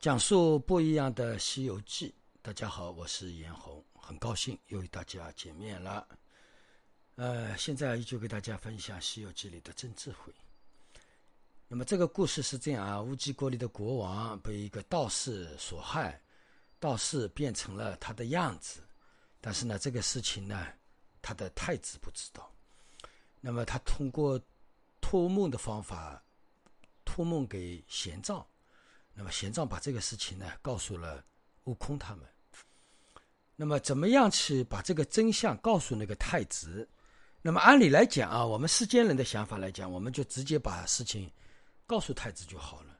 讲述不一样的《西游记》。大家好，我是严红，很高兴又与大家见面了。呃，现在就给大家分享《西游记》里的真智慧。那么这个故事是这样啊：乌鸡国里的国王被一个道士所害，道士变成了他的样子，但是呢，这个事情呢，他的太子不知道。那么他通过托梦的方法，托梦给玄奘。那么玄奘把这个事情呢告诉了悟空他们。那么怎么样去把这个真相告诉那个太子？那么按理来讲啊，我们世间人的想法来讲，我们就直接把事情告诉太子就好了。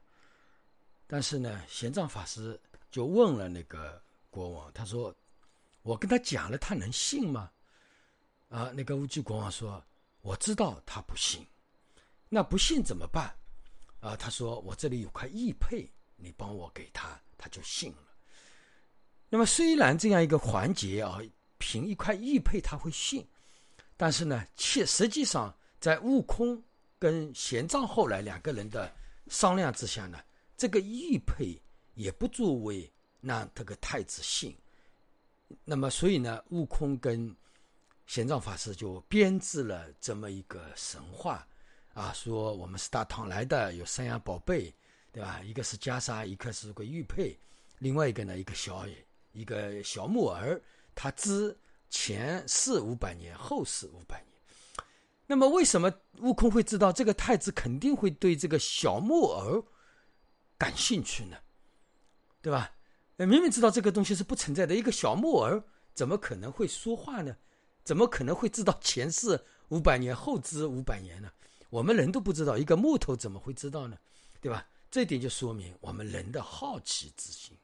但是呢，玄奘法师就问了那个国王，他说：“我跟他讲了，他能信吗？”啊，那个乌鸡国王说：“我知道他不信。那不信怎么办？”啊，他说：“我这里有块玉佩。”你帮我给他，他就信了。那么虽然这样一个环节啊，凭一块玉佩他会信，但是呢，切实际上在悟空跟玄奘后来两个人的商量之下呢，这个玉佩也不足为让这个太子信。那么所以呢，悟空跟玄奘法师就编制了这么一个神话啊，说我们是大唐来的，有三样宝贝。对吧？一个是袈裟，一个是个玉佩，另外一个呢，一个小一个小木儿，他知前世五百年，后世五百年。那么，为什么悟空会知道这个太子肯定会对这个小木儿感兴趣呢？对吧？明明知道这个东西是不存在的，一个小木儿怎么可能会说话呢？怎么可能会知道前世五百年，后知五百年呢？我们人都不知道，一个木头怎么会知道呢？对吧？这点就说明我们人的好奇之心，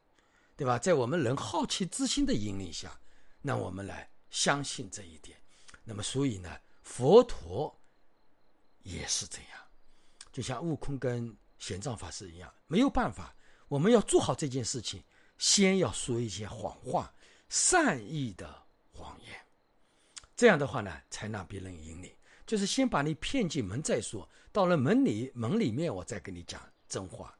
对吧？在我们人好奇之心的引领下，那我们来相信这一点。那么，所以呢，佛陀也是这样，就像悟空跟玄奘法师一样，没有办法，我们要做好这件事情，先要说一些谎话，善意的谎言，这样的话呢，才让别人引领。就是先把你骗进门再说，到了门里门里面，我再跟你讲。真话，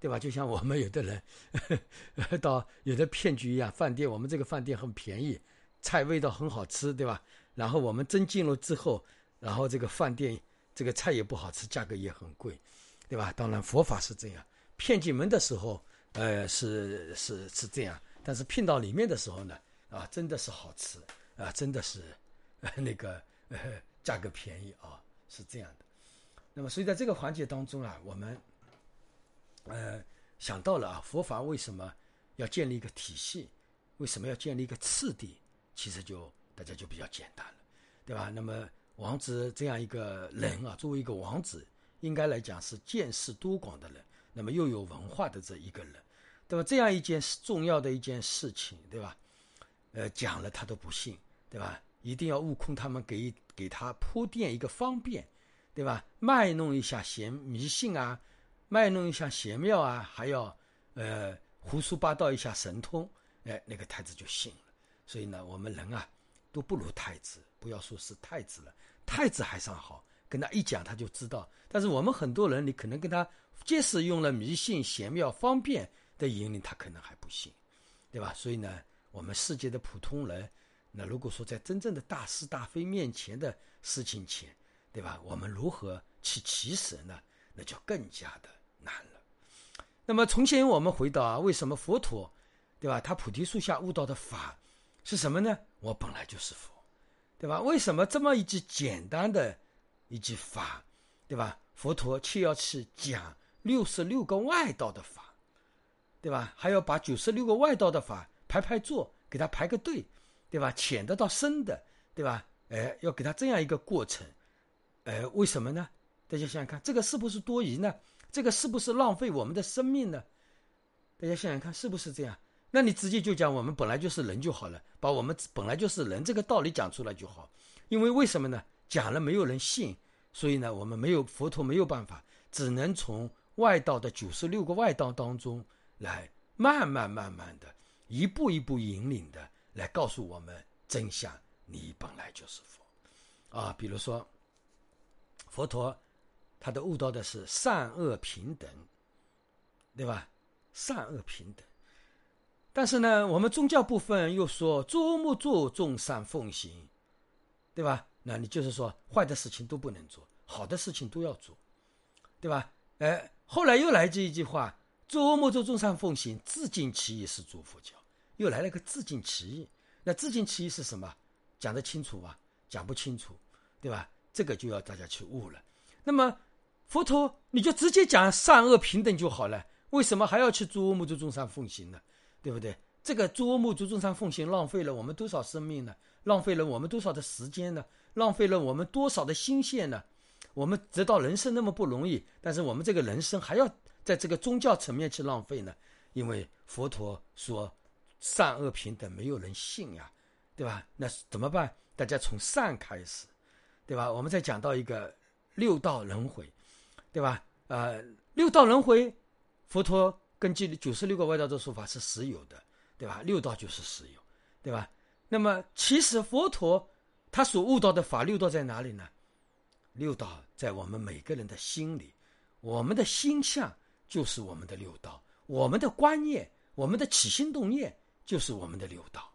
对吧？就像我们有的人呵呵到有的骗局一样，饭店我们这个饭店很便宜，菜味道很好吃，对吧？然后我们真进了之后，然后这个饭店这个菜也不好吃，价格也很贵，对吧？当然佛法是这样，骗进门的时候，呃，是是是这样，但是骗到里面的时候呢，啊，真的是好吃啊，真的是那个价格便宜啊，是这样的。那么所以在这个环节当中啊，我们。呃，想到了啊，佛法为什么要建立一个体系？为什么要建立一个次第？其实就大家就比较简单了，对吧？那么王子这样一个人啊，作为一个王子，应该来讲是见识多广的人，那么又有文化的这一个人，对吧？这样一件重要的一件事情，对吧？呃，讲了他都不信，对吧？一定要悟空他们给给他铺垫一个方便，对吧？卖弄一下嫌迷信啊。卖弄一下邪妙啊，还要呃胡说八道一下神通，哎，那个太子就信了。所以呢，我们人啊都不如太子，不要说是太子了，太子还算好，跟他一讲他就知道。但是我们很多人，你可能跟他即使用了迷信、邪妙、方便的引领，他可能还不信，对吧？所以呢，我们世界的普通人，那如果说在真正的大是大非面前的事情前，对吧？我们如何去起神呢？那就更加的。难了。那么，重新我们回到啊，为什么佛陀，对吧？他菩提树下悟到的法是什么呢？我本来就是佛，对吧？为什么这么一句简单的一句法，对吧？佛陀却要去讲六十六个外道的法，对吧？还要把九十六个外道的法排排坐，给他排个队，对吧？浅的到深的，对吧？哎，要给他这样一个过程，哎，为什么呢？大家想想看，这个是不是多余呢？这个是不是浪费我们的生命呢？大家想想看，是不是这样？那你直接就讲我们本来就是人就好了，把我们本来就是人这个道理讲出来就好。因为为什么呢？讲了没有人信，所以呢，我们没有佛陀没有办法，只能从外道的九十六个外道当中来慢慢慢慢的一步一步引领的来告诉我们真相。你本来就是佛啊，比如说佛陀。他的悟到的是善恶平等，对吧？善恶平等。但是呢，我们宗教部分又说诸恶莫作，众善奉行，对吧？那你就是说坏的事情都不能做，好的事情都要做，对吧？哎，后来又来这一句话：诸恶莫作，众善奉行，自尽其意是诸佛教。又来了个自尽其意，那自尽其意是什么？讲得清楚吗？讲不清楚，对吧？这个就要大家去悟了。那么佛陀你就直接讲善恶平等就好了，为什么还要去诸恶莫作，众善奉行呢？对不对？这个诸恶莫作，众善奉行，浪费了我们多少生命呢？浪费了我们多少的时间呢？浪费了我们多少的心血呢？我们得到人生那么不容易，但是我们这个人生还要在这个宗教层面去浪费呢？因为佛陀说善恶平等，没有人信呀，对吧？那怎么办？大家从善开始，对吧？我们再讲到一个六道轮回，对吧？呃，六道轮回，佛陀根据九十六个外道的说法是实有的，对吧？六道就是实有，对吧？那么其实佛陀他所悟到的法六道在哪里呢？六道在我们每个人的心里，我们的心相就是我们的六道，我们的观念，我们的起心动念就是我们的六道，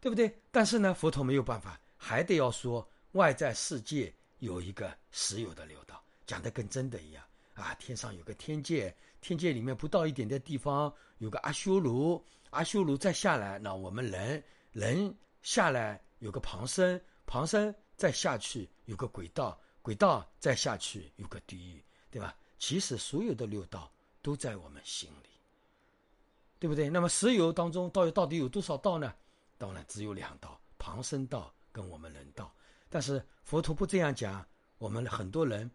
对不对？但是呢，佛陀没有办法，还得要说外在世界有一个实有的六道，讲的跟真的一样啊。天上有个天界，天界里面不到一点的地方有个阿修罗，阿修罗再下来，那我们人人下来有个旁生，旁生再下去有个轨道。轨道再下去有个地狱，对吧？其实所有的六道都在我们心里，对不对？那么石油当中到底到底有多少道呢？当然只有两道：旁生道跟我们人道。但是佛陀不这样讲，我们很多人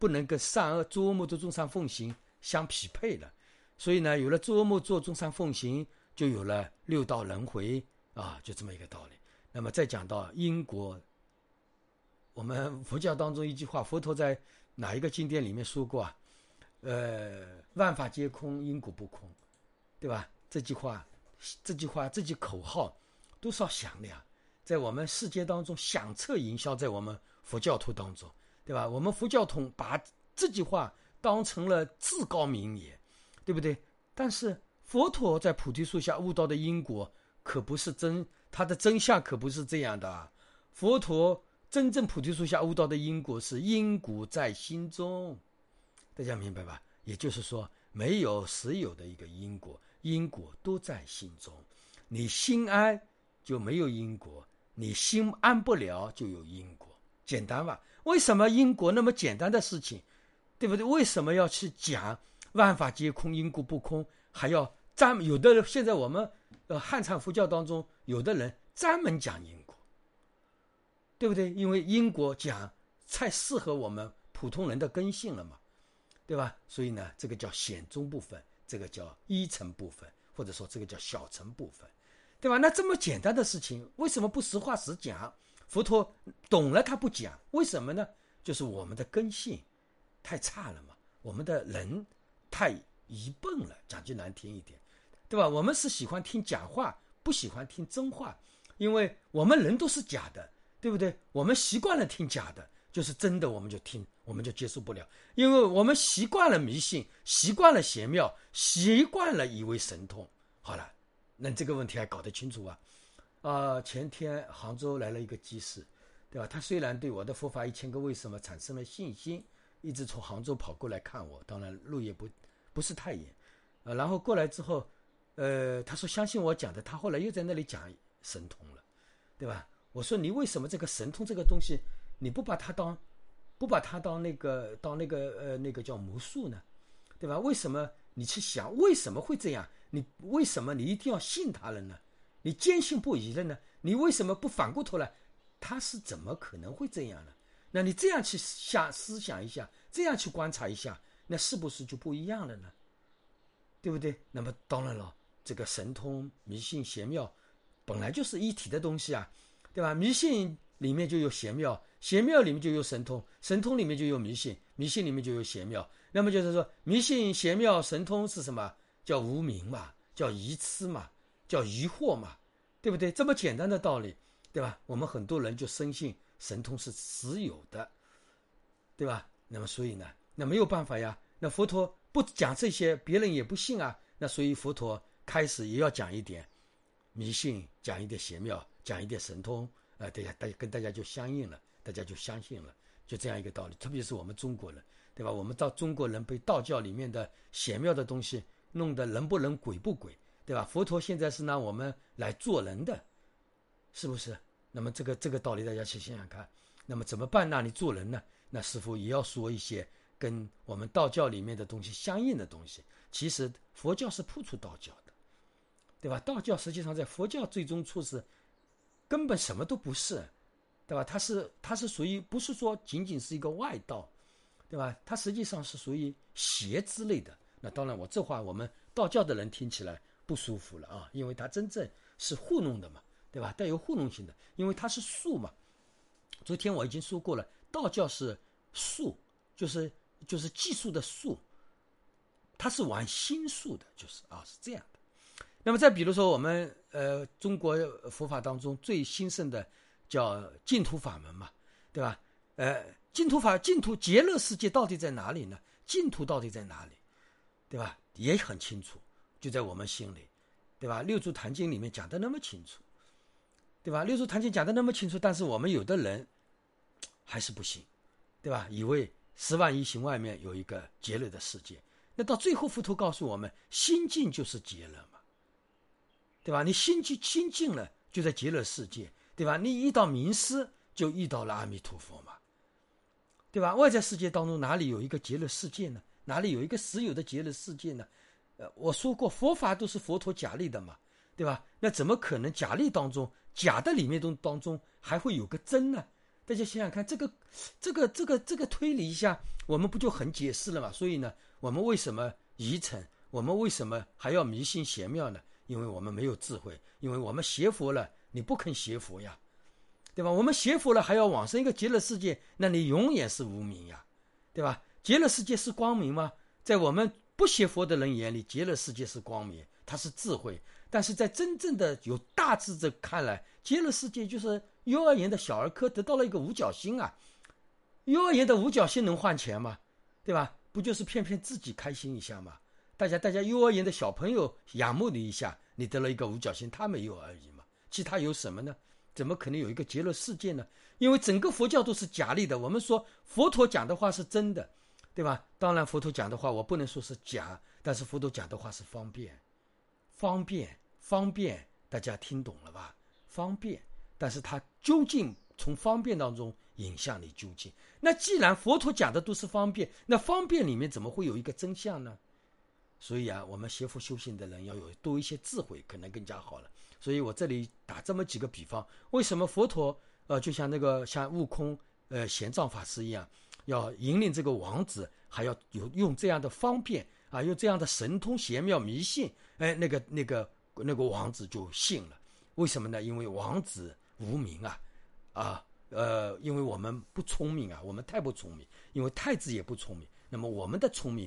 不能跟善恶诸恶莫作众善奉行相匹配了。所以呢，有了诸恶莫作众善奉行，就有了六道轮回啊，就这么一个道理。那么再讲到因果。我们佛教当中一句话，佛陀在哪一个经典里面说过啊？呃，万法皆空，因果不空，对吧？这句话，这句话，这句口号多少响亮，在我们世界当中响彻营销，在我们佛教徒当中，对吧？我们佛教徒把这句话当成了至高名言，对不对？但是佛陀在菩提树下悟到的因果，可不是真，他的真相可不是这样的啊。佛陀。真正菩提树下悟道的因果是因果在心中，大家明白吧？也就是说，没有实有的一个因果，因果都在心中。你心安就没有因果，你心安不了就有因果。简单吧？为什么因果那么简单的事情，对不对？为什么要去讲万法皆空，因果不空？还要专有的人现在我们呃汉传佛教当中，有的人专门讲因果。对不对？因为因果讲太适合我们普通人的根性了嘛，对吧？所以呢，这个叫显宗部分，这个叫一层部分，或者说这个叫小乘部分，对吧？那这么简单的事情，为什么不实话实讲？佛陀懂了他不讲，为什么呢？就是我们的根性太差了嘛，我们的人太愚笨了，讲句难听一点，对吧？我们是喜欢听假话，不喜欢听真话，因为我们人都是假的。对不对？我们习惯了听假的，就是真的，我们就听，我们就接受不了，因为我们习惯了迷信，习惯了邪庙，习惯了以为神通。好了，那这个问题还搞得清楚啊？啊，前天杭州来了一个居士，对吧？他虽然对我的佛法一千个为什么产生了信心，一直从杭州跑过来看我，当然路也不不是太远，呃，然后过来之后，呃，他说相信我讲的，他后来又在那里讲神通了，对吧？我说你为什么这个神通这个东西，你不把它当，不把它当那个当那个呃那个叫魔术呢，对吧？为什么你去想为什么会这样？你为什么你一定要信他了呢？你坚信不疑了呢？你为什么不反过头来，他是怎么可能会这样呢？那你这样去想思想一下，这样去观察一下，那是不是就不一样了呢？对不对？那么当然了，这个神通、迷信、邪庙，本来就是一体的东西啊。对吧？迷信里面就有邪庙，邪庙里面就有神通，神通里面就有迷信，迷信里面就有邪庙。那么就是说，迷信、邪庙、神通是什么？叫无名嘛，叫愚痴嘛，叫疑惑嘛，对不对？这么简单的道理，对吧？我们很多人就深信神通是实有的，对吧？那么所以呢，那没有办法呀。那佛陀不讲这些，别人也不信啊。那所以佛陀开始也要讲一点迷信，讲一点邪妙，讲一点神通，呃，大家大家跟大家就相应了，大家就相信了，就这样一个道理。特别是我们中国人，对吧？我们到中国人被道教里面的邪妙的东西弄得人不人鬼不鬼，对吧？佛陀现在是让我们来做人的，是不是？那么这个这个道理大家去想想看。那么怎么办？呢你做人呢？那师傅也要说一些。跟我们道教里面的东西相应的东西，其实佛教是破除道教的，对吧？道教实际上在佛教最终处是根本什么都不是，对吧？它是它是属于不是说仅仅是一个外道，对吧？它实际上是属于邪之类的。那当然，我这话我们道教的人听起来不舒服了啊，因为它真正是糊弄的嘛，对吧？带有糊弄性的，因为它是术嘛。昨天我已经说过了，道教是术，就是。就是技术的术，它是玩心术的，就是啊，是这样的。那么再比如说，我们呃中国佛法当中最兴盛的叫净土法门嘛，对吧？呃，净土法净土极乐世界到底在哪里呢？净土到底在哪里？对吧？也很清楚，就在我们心里，对吧？六祖坛经里面讲的那么清楚，对吧？六祖坛经讲的那么清楚，但是我们有的人还是不信，对吧？以为。十万亿行外面有一个极乐的世界，那到最后佛陀告诉我们，心静就是极乐嘛，对吧？你心静心静了，就在极乐世界，对吧？你遇到名师，就遇到了阿弥陀佛嘛，对吧？外在世界当中哪里有一个极乐世界呢？哪里有一个实有的极乐世界呢？呃，我说过，佛法都是佛陀假立的嘛，对吧？那怎么可能假立当中假的里面中当中还会有个真呢？大家想想看，这个、这个、这个、这个推理一下，我们不就很解释了嘛？所以呢，我们为什么愚蠢？我们为什么还要迷信邪妙呢？因为我们没有智慧，因为我们邪佛了，你不肯邪佛呀，对吧？我们邪佛了还要往生一个极乐世界，那你永远是无明呀，对吧？极乐世界是光明吗？在我们不邪佛的人眼里，极乐世界是光明，它是智慧。但是在真正的有大智者看来，极乐世界就是。幼儿园的小儿科得到了一个五角星啊！幼儿园的五角星能换钱吗？对吧？不就是骗骗自己开心一下吗？大家，大家，幼儿园的小朋友仰慕你一下，你得了一个五角星，他没有而已嘛。其他有什么呢？怎么可能有一个极乐世界呢？因为整个佛教都是假立的。我们说佛陀讲的话是真的，对吧？当然，佛陀讲的话我不能说是假，但是佛陀讲的话是方便，方便，方便，大家听懂了吧？方便。但是它究竟从方便当中引向你究竟？那既然佛陀讲的都是方便，那方便里面怎么会有一个真相呢？所以啊，我们学佛修行的人要有多一些智慧，可能更加好了。所以我这里打这么几个比方：为什么佛陀呃，就像那个像悟空呃玄奘法师一样，要引领这个王子，还要有用这样的方便啊，用这样的神通玄妙迷信，哎，那个那个那个王子就信了。为什么呢？因为王子。无名啊，啊，呃，因为我们不聪明啊，我们太不聪明，因为太子也不聪明，那么我们的聪明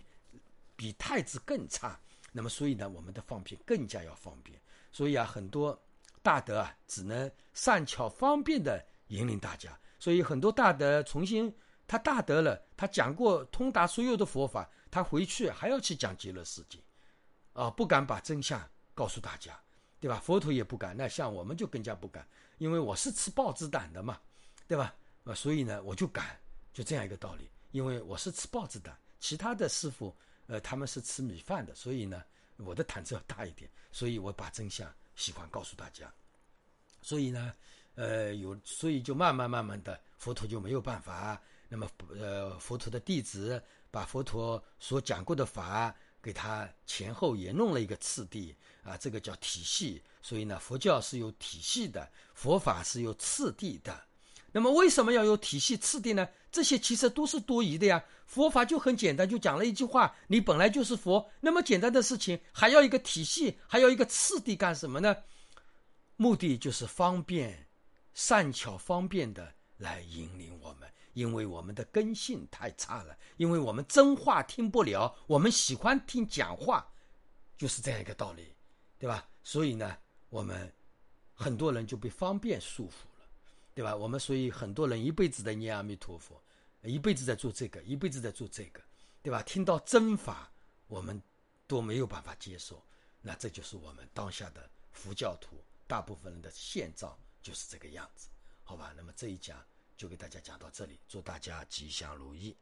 比太子更差，那么所以呢，我们的方便更加要方便，所以啊，很多大德啊，只能善巧方便的引领大家，所以很多大德重新他大德了，他讲过通达所有的佛法，他回去还要去讲极乐世界，啊，不敢把真相告诉大家，对吧？佛陀也不敢，那像我们就更加不敢。因为我是吃豹子胆的嘛，对吧？啊，所以呢，我就敢，就这样一个道理。因为我是吃豹子胆，其他的师傅，呃，他们是吃米饭的，所以呢，我的胆子要大一点。所以我把真相喜欢告诉大家。所以呢，呃，有，所以就慢慢慢慢的，佛陀就没有办法。那么，呃，佛陀的弟子把佛陀所讲过的法。给他前后也弄了一个次第啊，这个叫体系。所以呢，佛教是有体系的，佛法是有次第的。那么为什么要有体系次第呢？这些其实都是多余的呀。佛法就很简单，就讲了一句话：你本来就是佛。那么简单的事情，还要一个体系，还要一个次第干什么呢？目的就是方便、善巧方便的来引领我们。因为我们的根性太差了因为我们真话听不了我们喜欢听假话就是这样一个道理对吧？所以呢我们很多人就被方便束缚了对吧？我们所以很多人一辈子的念阿弥陀佛一辈子在做这个一辈子在做这个对吧？听到真法我们都没有办法接受那这就是我们当下的佛教徒大部分人的现状就是这个样子好吧？那么这一讲就给大家讲到这里祝大家吉祥如意。